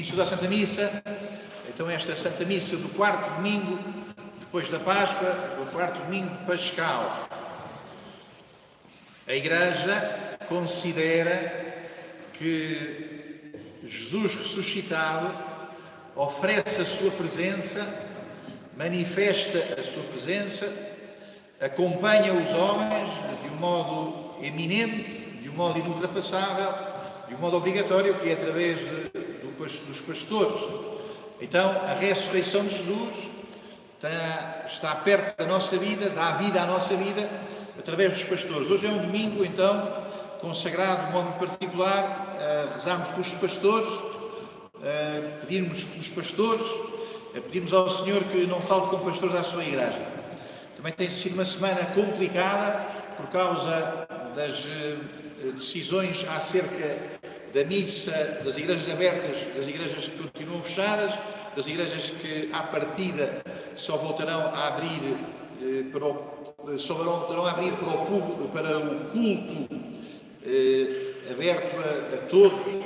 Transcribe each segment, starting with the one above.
estudar a Santa Missa, então esta Santa Missa do quarto domingo, depois da Páscoa, do quarto domingo pascal. A Igreja considera que Jesus ressuscitado oferece a sua presença, manifesta a sua presença, acompanha os homens de um modo eminente, de um modo inultrapassável, de um modo obrigatório, que é através de, dos pastores. Então, a ressurreição de Jesus está, está perto da nossa vida, dá vida à nossa vida através dos pastores. Hoje é um domingo, então, consagrado de modo particular a rezarmos pelos pastores, a pedirmos pelos pastores, a pedirmos ao Senhor que não falte com pastores à sua igreja. Também tem sido uma semana complicada por causa das eh, decisões acerca da missa, das igrejas abertas, das igrejas que continuam fechadas, das igrejas que, à partida, só voltarão a abrir eh, para o, só voltarão a abrir para o, público, para o culto eh, aberto a, a, todos,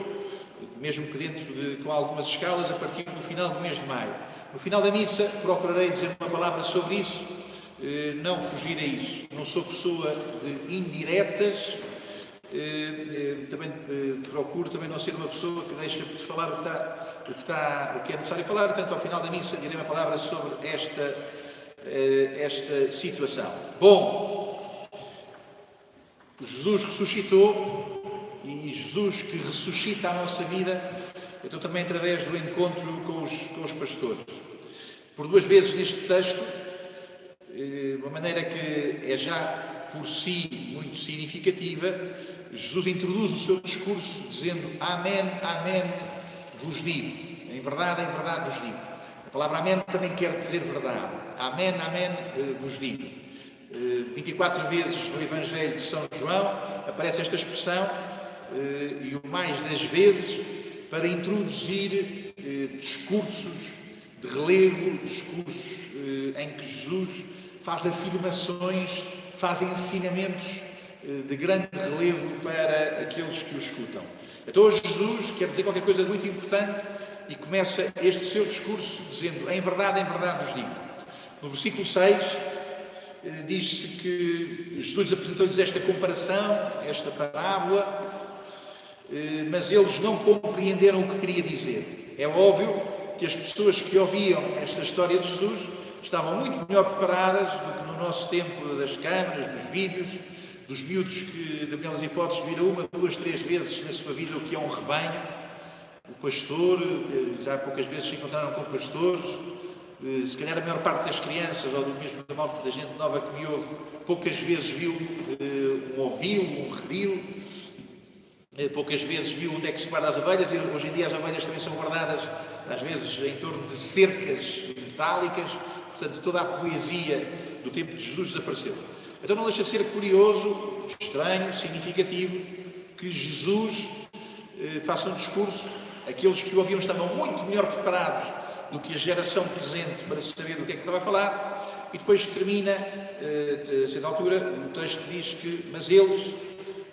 mesmo que dentro de, com algumas escalas, a partir do final do mês de maio. No final da missa, procurarei dizer uma palavra sobre isso, eh, não fugir a isso. Não sou pessoa de indiretas, eh, eh, também eh, procuro também não ser uma pessoa que deixa de falar o que, está, o, que está, o que é necessário falar, portanto, ao final da missa direi uma palavra sobre esta, esta situação. Bom, Jesus ressuscitou e Jesus que ressuscita a nossa vida, então também através do encontro com os, com os pastores. Por duas vezes neste texto, uma maneira que é já por si muito significativa, Jesus introduz o seu discurso dizendo Amém, Amém, vos digo. Em verdade, em verdade vos digo. A palavra Amém também quer dizer verdade. Amém, Amém, eh, vos digo. 24 eh, vezes no Evangelho de São João aparece esta expressão eh, e o mais das vezes para introduzir discursos de relevo, discursos em que Jesus faz afirmações, faz ensinamentos de grande relevo para aqueles que o escutam. Então, Jesus quer dizer qualquer coisa muito importante e começa este seu discurso dizendo: Em verdade, em verdade vos digo. No versículo 6, eh, diz-se que Jesus apresentou-lhes esta comparação, esta parábola, eh, mas eles não compreenderam o que queria dizer. É óbvio que as pessoas que ouviam esta história de Jesus estavam muito melhor preparadas do que no nosso tempo das câmaras, dos vídeos dos miúdos que, da melhor das hipóteses, viram uma, duas, três vezes na sua vida o que é um rebanho, o pastor, já poucas vezes se encontraram com pastores, eh, se calhar a maior parte das crianças, ou do mesmo da gente nova que me ouve, poucas vezes viu uh, um ovil, um redil, poucas vezes viu onde é que se guarda as ovelhas, e hoje em dia as ovelhas também são guardadas, às vezes, em torno de cercas metálicas, portanto, toda a poesia do tempo de Jesus desapareceu. Então não deixa de ser curioso, estranho, significativo que Jesus eh, faça um discurso, aqueles que o ouviam estavam muito melhor preparados do que a geração presente para saber do que é que estava a falar, e depois termina, eh, a certa altura, o texto diz que, mas eles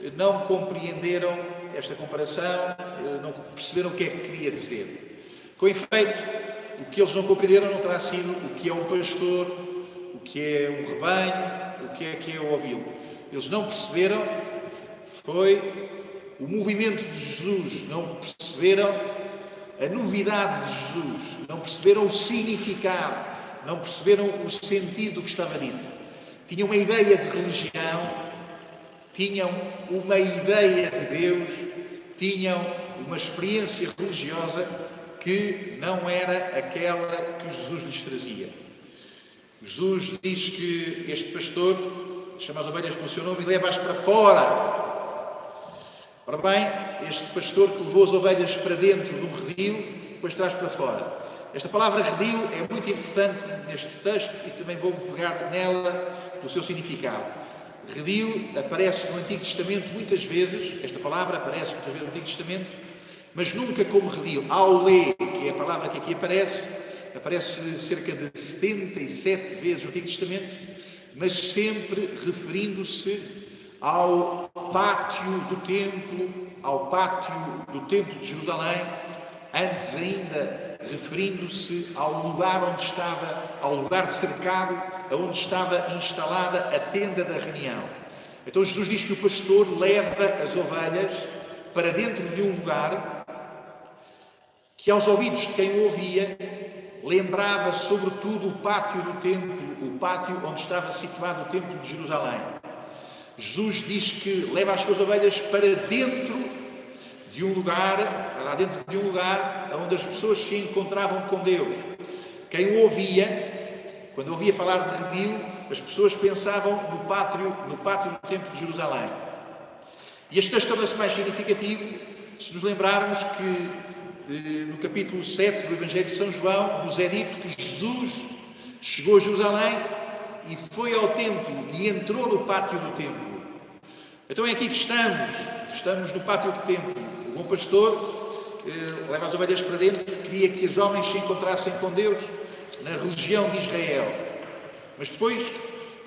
eh, não compreenderam esta comparação, eh, não perceberam o que é que queria dizer. Com efeito, o que eles não compreenderam não terá sido o que é um pastor, o que é um rebanho, o que é que é ouvi-lo. Eles não perceberam, foi o movimento de Jesus, não perceberam a novidade de Jesus, não perceberam o significado, não perceberam o sentido do que estava dito. Tinham uma ideia de religião, tinham uma ideia de Deus, tinham uma experiência religiosa que não era aquela que Jesus lhes trazia. Jesus diz que este pastor chama as ovelhas pelo seu nome e leva-as para fora. Ora bem, este pastor que levou as ovelhas para dentro do redil, depois traz para fora. Esta palavra redil é muito importante neste texto e também vou pegar nela pelo seu significado. Redil aparece no Antigo Testamento muitas vezes, esta palavra aparece muitas vezes no Antigo Testamento, mas nunca como redil. Aulé, que é a palavra que aqui aparece, aparece cerca de 77 vezes no Antigo Testamento, mas sempre referindo-se ao pátio do templo, ao pátio do templo de Jerusalém, antes ainda referindo-se ao lugar onde estava, ao lugar cercado, onde estava instalada a tenda da reunião. Então Jesus diz que o pastor leva as ovelhas para dentro de um lugar que aos ouvidos de quem o ouvia lembrava sobretudo o pátio do templo, o pátio onde estava situado o templo de Jerusalém. Jesus diz que leva as suas ovelhas para dentro de um lugar, lá dentro de um lugar onde as pessoas se encontravam com Deus. Quem o ouvia, quando ouvia falar de redil, as pessoas pensavam no pátio, no pátio do templo de Jerusalém. E este texto torna-se mais significativo se nos lembrarmos que no capítulo 7 do Evangelho de São João nos é dito que Jesus chegou a Jerusalém e foi ao templo e entrou no pátio do templo. Então é aqui que estamos, estamos no pátio do templo. O bom pastor eh, leva as ovelhas para dentro, queria que os homens se encontrassem com Deus na religião de Israel. Mas depois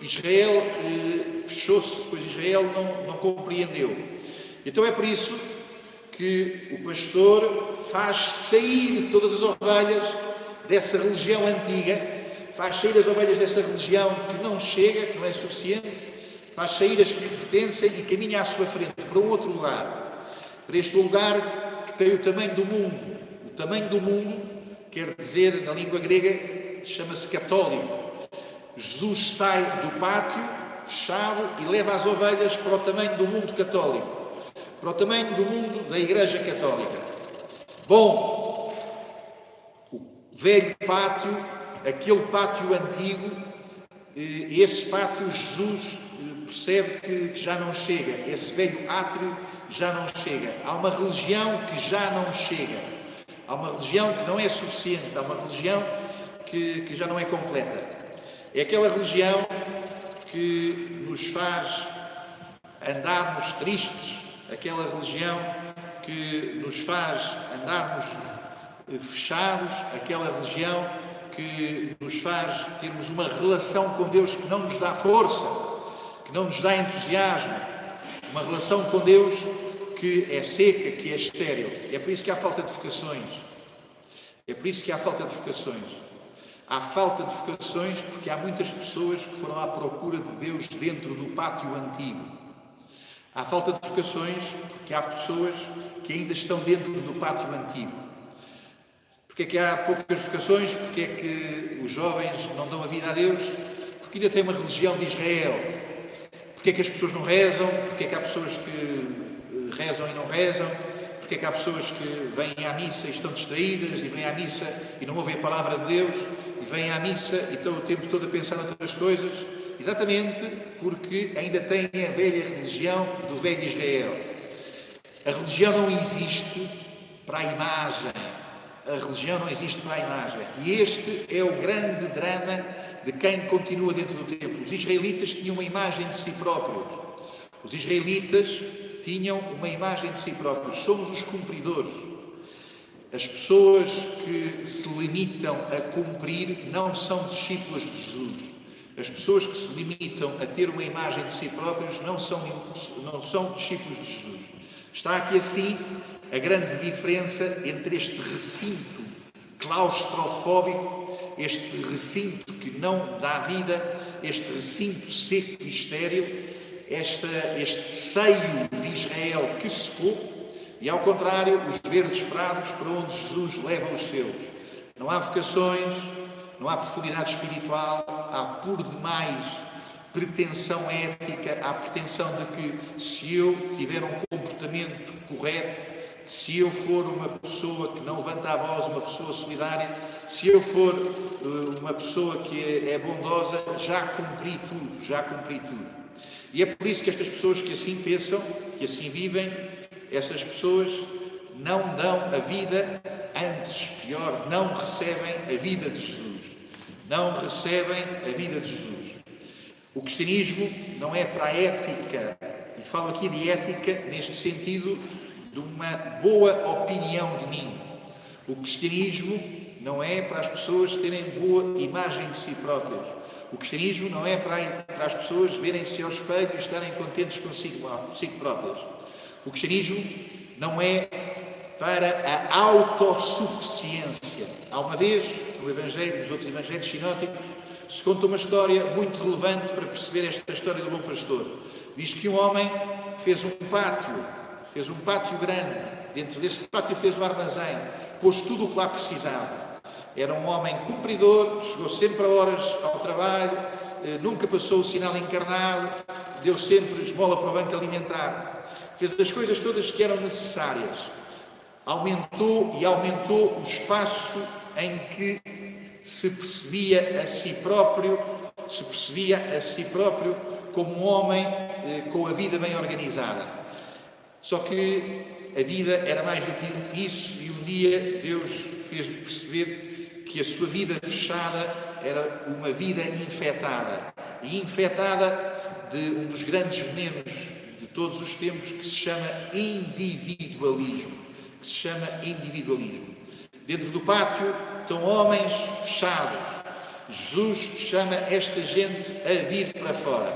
Israel eh, fechou-se, depois Israel não, não compreendeu. Então é por isso que o pastor faz sair todas as ovelhas dessa religião antiga faz sair as ovelhas dessa religião que não chega, que não é suficiente, faz sair as que lhe pertencem e caminha à sua frente para um outro lugar, para este lugar que tem o tamanho do mundo. O tamanho do mundo quer dizer, na língua grega, chama-se católico. Jesus sai do pátio fechado e leva as ovelhas para o tamanho do mundo católico, para o tamanho do mundo da Igreja Católica. Bom, o velho pátio aquele pátio antigo, eh, esse pátio Jesus eh, percebe que já não chega, esse velho átrio já não chega. Há uma religião que já não chega, há uma religião que não é suficiente, há uma religião que, que já não é completa. É aquela religião que nos faz andarmos tristes, aquela religião que nos faz andarmos eh, fechados, aquela religião que nos faz termos uma relação com Deus que não nos dá força, que não nos dá entusiasmo, uma relação com Deus que é seca, que é estéril. É por isso que há falta de vocações. É por isso que há falta de vocações. Há falta de vocações porque há muitas pessoas que foram à procura de Deus dentro do pátio antigo. Há falta de vocações porque há pessoas que ainda estão dentro do pátio antigo. Porque é que há poucas vocações? Porque é que os jovens não dão a vida a Deus? Porque ainda tem uma religião de Israel. Porque é que as pessoas não rezam? Porque é que há pessoas que eh, rezam e não rezam? Porque é que há pessoas que vêm à missa e estão distraídas e vêm à missa e não ouvem a palavra de Deus e vêm à missa e estão o tempo todo a pensar noutras coisas? Exatamente porque ainda têm a velha religião do velho Israel. A religião não existe para a imagem, a religião não existe para a imagem. E este é o grande drama de quem continua dentro do templo. Os israelitas tinham uma imagem de si próprios. Os israelitas tinham uma imagem de si próprios. Somos os cumpridores. As pessoas que se limitam a cumprir não são discípulos de Jesus. As pessoas que se limitam a ter uma imagem de si próprios não são, não são discípulos de Jesus. Está aqui assim a grande diferença entre este recinto claustrofóbico, este recinto que não dá vida, este recinto seco e estéril, esta, este seio de Israel que secou, e ao contrário, os verdes prados para onde Jesus leva os seus. Não há vocações, não há profundidade espiritual, há por demais pretensão ética, há pretensão de que se eu tiver um comportamento correto, se eu for uma pessoa que não levanta a voz, uma pessoa solidária, se eu for uh, uma pessoa que é, é bondosa, já cumpri tudo, já cumpri tudo. E é por isso que estas pessoas que assim pensam, que assim vivem, essas pessoas não dão a vida, antes, pior, não recebem a vida de Jesus. Não recebem a vida de Jesus. O cristianismo não é para a ética, e falo aqui de ética neste sentido de uma boa opinião de mim. O cristianismo não é para as pessoas terem boa imagem de si próprias. O cristianismo não é para, as pessoas verem-se ao espelho e estarem contentes consigo próprias. O cristianismo não é para a autossuficiência. Há uma vez, no Evangelho, nos outros Evangelhos sinóticos, se conta uma história muito relevante para perceber esta história do bom pastor. Diz que um homem fez um pátio, fez um pátio grande, dentro desse pátio fez um armazém, pôs tudo o que lá precisava. Era um homem cumpridor, chegou sempre a horas ao trabalho, eh, nunca passou o sinal encarnado, deu sempre esmola para o banco alimentar. Fez as coisas todas que eram necessárias. Aumentou e aumentou o espaço em que se percebia a si próprio, se percebia a si próprio como um homem eh, com a vida bem organizada. Só que a vida era mais do que isso e um dia Deus fez-lhe perceber que a sua vida fechada era uma vida infectada. E infectada de um dos grandes venenos de todos os tempos que se chama individualismo. Que se chama individualismo. Dentro do pátio estão homens fechados. Jesus chama esta gente a vir para fora.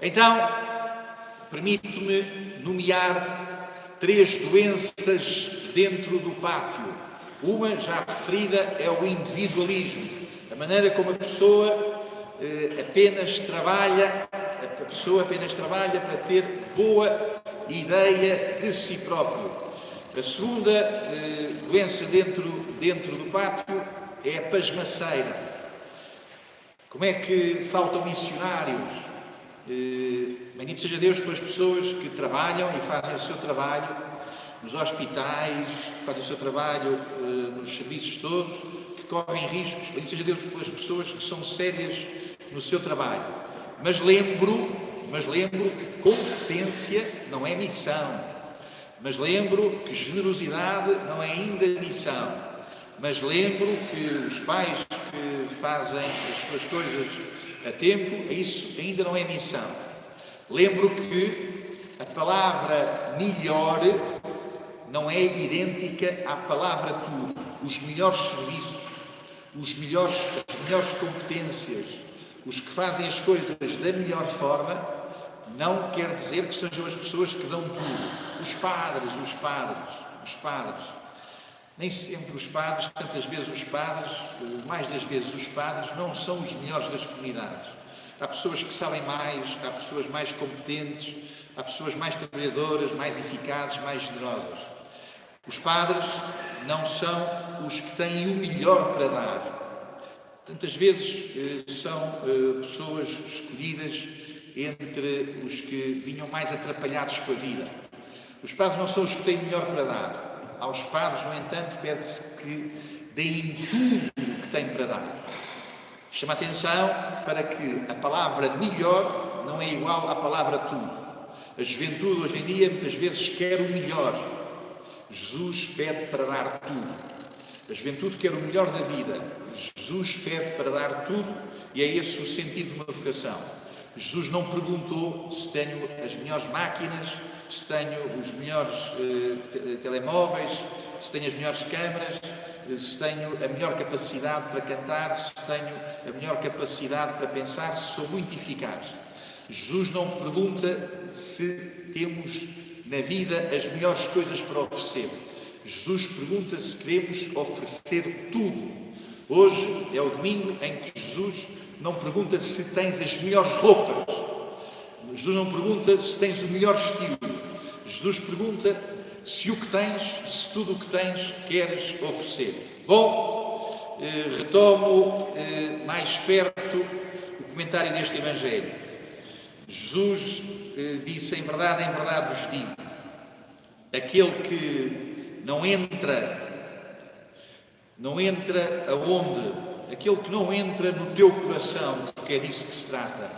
Então, permito-me nomear três doenças dentro do pátio. Uma, já referida, é o individualismo. A maneira como a pessoa eh, apenas trabalha, a pessoa apenas trabalha para ter boa ideia de si próprio. A segunda eh, doença dentro, dentro do pátio é a pasmaceira. Como é que faltam missionários? Eh, bendito seja Deus pelas pessoas que trabalham e fazem o seu trabalho nos hospitais, fazem o seu trabalho eh, nos serviços todos, que correm riscos. Bendito seja Deus pelas pessoas que são sérias no seu trabalho. Mas lembro, mas lembro que competência não é missão. Mas lembro que generosidade não é ainda missão. Mas lembro que os pais que fazem as suas coisas a tempo, isso ainda não é missão. Lembro que a palavra melhor não é idêntica à palavra tudo. Os melhores serviços, os melhores, as melhores competências, os que fazem as coisas da melhor forma, não quer dizer que sejam as pessoas que dão tudo. Os padres, os padres, os padres. Nem sempre os padres, tantas vezes os padres, mais das vezes os padres, não são os melhores das comunidades. Há pessoas que sabem mais, há pessoas mais competentes, há pessoas mais trabalhadoras, mais eficazes, mais generosas. Os padres não são os que têm o melhor para dar. Tantas vezes eh, são eh, pessoas escolhidas entre os que vinham mais atrapalhados com a vida. Os padres não são os que têm melhor para dar. Aos padres, no entanto, pede-se que deem tudo o que têm para dar. Chama atenção para que a palavra melhor não é igual à palavra tudo. A juventude hoje em dia muitas vezes quer o melhor. Jesus pede para dar tudo. A juventude quer o melhor da vida. Jesus pede para dar tudo e é esse o sentido de uma vocação. Jesus não perguntou se tenho as melhores máquinas, se tenho os melhores eh, telemóveis, se tenho as melhores câmaras, se tenho a melhor capacidade para cantar, se tenho a melhor capacidade para pensar, se sou muito eficaz. Jesus não pergunta se temos na vida as melhores coisas para oferecer. Jesus pergunta se queremos oferecer tudo. Hoje é o domingo em que Jesus não pergunta se tens as melhores roupas. Jesus não pergunta se tens o melhor estilo. Jesus pergunta se o que tens, se tudo o que tens queres oferecer. Bom, eh, retomo eh, mais perto o comentário deste Evangelho. Jesus eh, disse: Em verdade, em verdade vos digo, aquele que não entra, não entra aonde aquele que não entra no teu coração, porque é disso que se trata.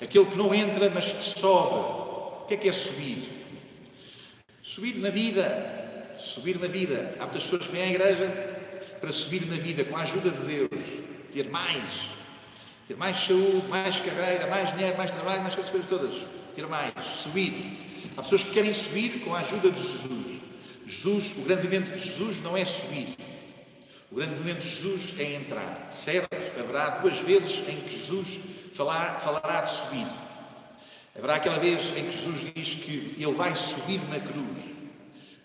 Aquele que não entra, mas que sobe. O que é que é subir? Subir na vida. Subir na vida. Há muitas pessoas que vêm à igreja para subir na vida com a ajuda de Deus. Ter mais. Ter mais saúde, mais carreira, mais dinheiro, mais trabalho, mais coisas todas. Ter mais. Subir. Há pessoas que querem subir com a ajuda de Jesus. Jesus, o grande evento de Jesus não é subir, o grande momento de Jesus é entrar. Certo, haverá duas vezes em que Jesus falar, falará de subir. Haverá aquela vez em que Jesus diz que ele vai subir na cruz.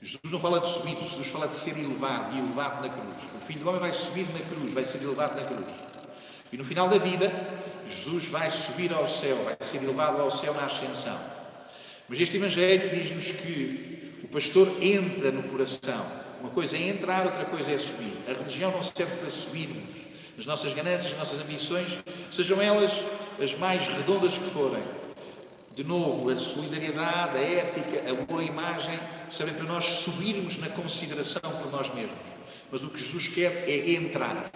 Jesus não fala de subir, Jesus fala de ser elevado, e elevado na cruz. O Filho do Homem vai subir na cruz, vai ser elevado na cruz. E no final da vida, Jesus vai subir ao céu, vai ser elevado ao céu na ascensão. Mas este Evangelho diz-nos que o pastor entra no coração. Uma coisa é entrar, outra coisa é subir. A religião não serve para subirmos as nossas ganâncias, as nossas ambições, sejam elas as mais redondas que forem. De novo, a solidariedade, a ética, a boa imagem, servem para nós subirmos na consideração por nós mesmos. Mas o que Jesus quer é entrar.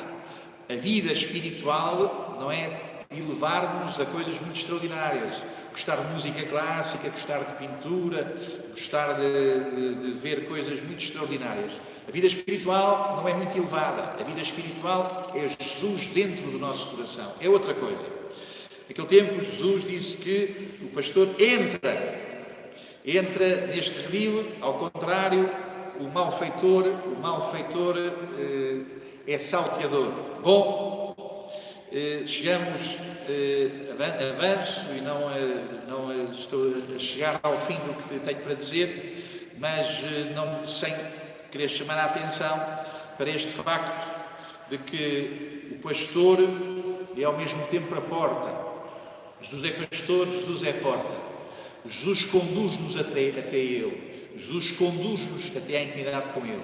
A vida espiritual não é elevar-nos a coisas muito extraordinárias. Gostar de música clássica, gostar de pintura, gostar de, de, de ver coisas muito extraordinárias. A vida espiritual não é muito elevada. A vida espiritual é Jesus dentro do nosso coração. É outra coisa. Naquele tempo, Jesus disse que o pastor entra, entra neste redil, ao contrário, o malfeitor, o malfeitor eh, é salteador. Bom, eh, chegamos, eh, avanço e não, eh, não eh, estou a chegar ao fim do que tenho para dizer, mas eh, não sem queria chamar a atenção para este facto de que o pastor é ao mesmo tempo a porta. Jesus é pastor, Jesus é porta. Jesus conduz-nos até, até Ele. Jesus conduz-nos até à intimidade com Ele.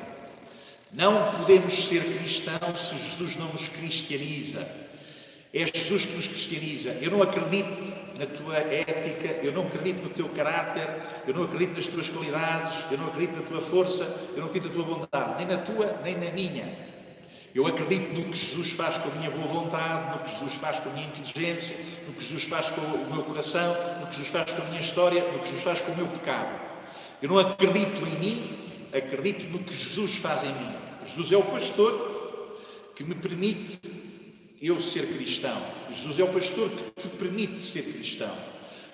Não podemos ser cristãos se Jesus não nos cristianiza. É Jesus que nos cristianiza. Eu não acredito na tua ética, eu não acredito no teu caráter, eu não acredito nas tuas qualidades, eu não acredito na tua força, eu não acredito na tua bondade, nem na tua, nem na minha. Eu acredito no que Jesus faz com a minha boa vontade, no que Jesus faz com a minha inteligência, no que Jesus faz com o meu coração, no que Jesus faz com a minha história, no que Jesus faz com o meu pecado. Eu não acredito em mim, acredito no que Jesus faz em mim. Jesus é o pastor que me permite eu ser cristão. Jesus é o pastor que te permite ser cristão.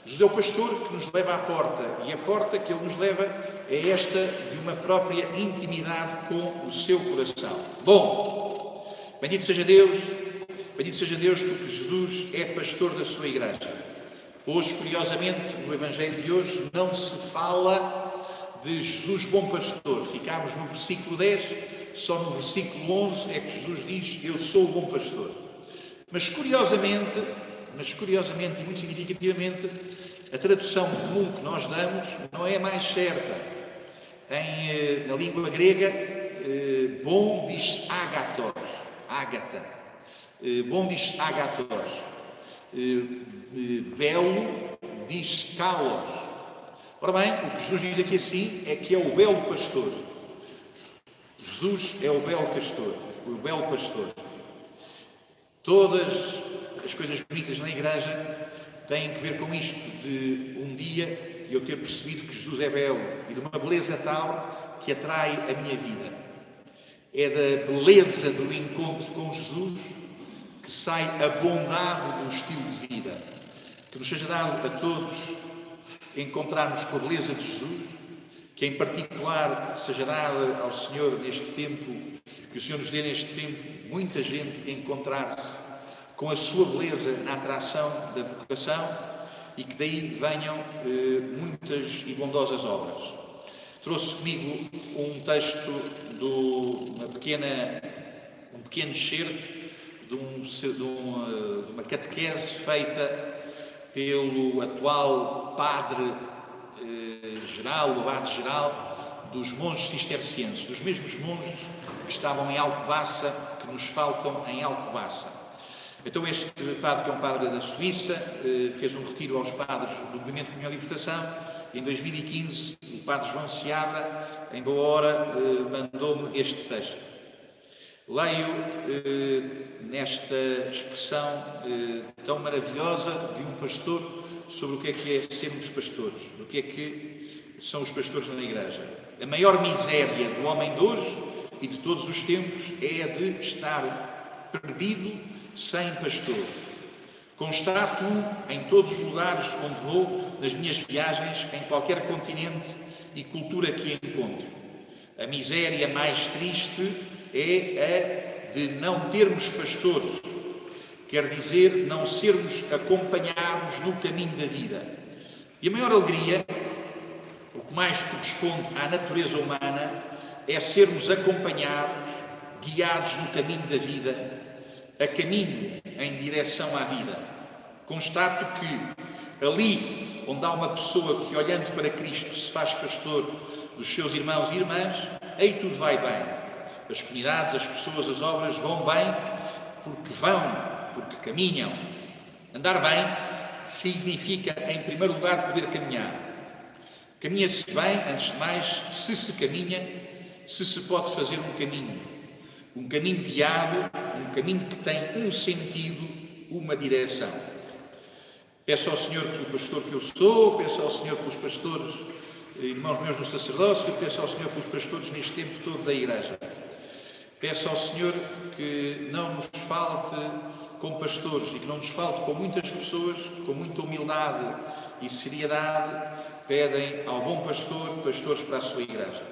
Jesus é o pastor que nos leva à porta e a porta que ele nos leva é esta de uma própria intimidade com o seu coração. Bom, bendito seja Deus, bendito seja Deus porque Jesus é pastor da sua igreja. Hoje, curiosamente, no Evangelho de hoje, não se fala de Jesus bom pastor. Ficámos no versículo 10, só no versículo 11 é que Jesus diz: Eu sou o bom pastor. Mas curiosamente, mas curiosamente e muito significativamente, a tradução comum que nós damos não é mais certa. Em, eh, na língua grega, eh, bom diz agatos, ágata. Eh, bom diz agatos. Belo diz kalos. Ora bem, o que Jesus diz aqui assim é que é o belo pastor. Jesus é o belo pastor, o belo pastor. Todas as coisas bonitas na igreja têm que ver com isto, de um dia eu ter percebido que Jesus é belo e de uma beleza tal que atrai a minha vida. É da beleza do encontro com Jesus que sai a bondade do estilo de vida. Que nos seja dado a todos encontrarmos com a beleza de Jesus, que em particular seja dada ao Senhor neste tempo, que o Senhor nos dê neste tempo muita gente encontrar-se com a sua beleza na atração da vocação e que daí venham eh, muitas e bondosas obras. Trouxe comigo um texto de uma pequena, um pequeno excerto de, um, de, uma, eh, de uma catequese feita pelo atual padre eh, geral, o abade geral dos monges cistercienses, dos mesmos monges que estavam em Alcobaça que nos faltam em Alcobaça. Então este padre, que é um padre da Suíça, eh, fez um retiro aos padres do Movimento de Comunhão e Libertação. Em 2015, o padre João Seabra, em boa hora, eh, mandou-me este texto. Leio eh, nesta expressão tão maravilhosa de um pastor sobre o que é que é sermos pastores, o que é que são os pastores na igreja. A maior miséria do homem de hoje e de todos os tempos é a de estar perdido sem pastor. Constato em todos os lugares onde vou, nas minhas viagens, em qualquer continente e cultura que encontro. A miséria mais triste é a de não termos pastores, quer dizer, não sermos acompanhados no caminho da vida. E a maior alegria, o que mais corresponde à natureza humana é sermos acompanhados, guiados no caminho da vida, a caminho em direção à vida. Constato que ali onde há uma pessoa que, olhando para Cristo, se faz pastor dos seus irmãos e irmãs, aí tudo vai bem. As comunidades, as pessoas, as obras vão bem porque vão, porque caminham. Andar bem significa, em primeiro lugar, poder caminhar. Caminha-se bem, antes de mais, se se caminha, se se pode fazer um caminho. Um caminho guiado, um caminho que tem um sentido, uma direção. Peço ao Senhor pelo pastor que eu sou, peço ao Senhor pelos pastores, irmãos meus no sacerdócio, peço ao Senhor pelos pastores neste tempo todo da Igreja. Peço ao Senhor que não nos falte com pastores e que não nos falte com muitas pessoas, com muita humildade e seriedade, pedem ao bom pastor pastores para a sua igreja.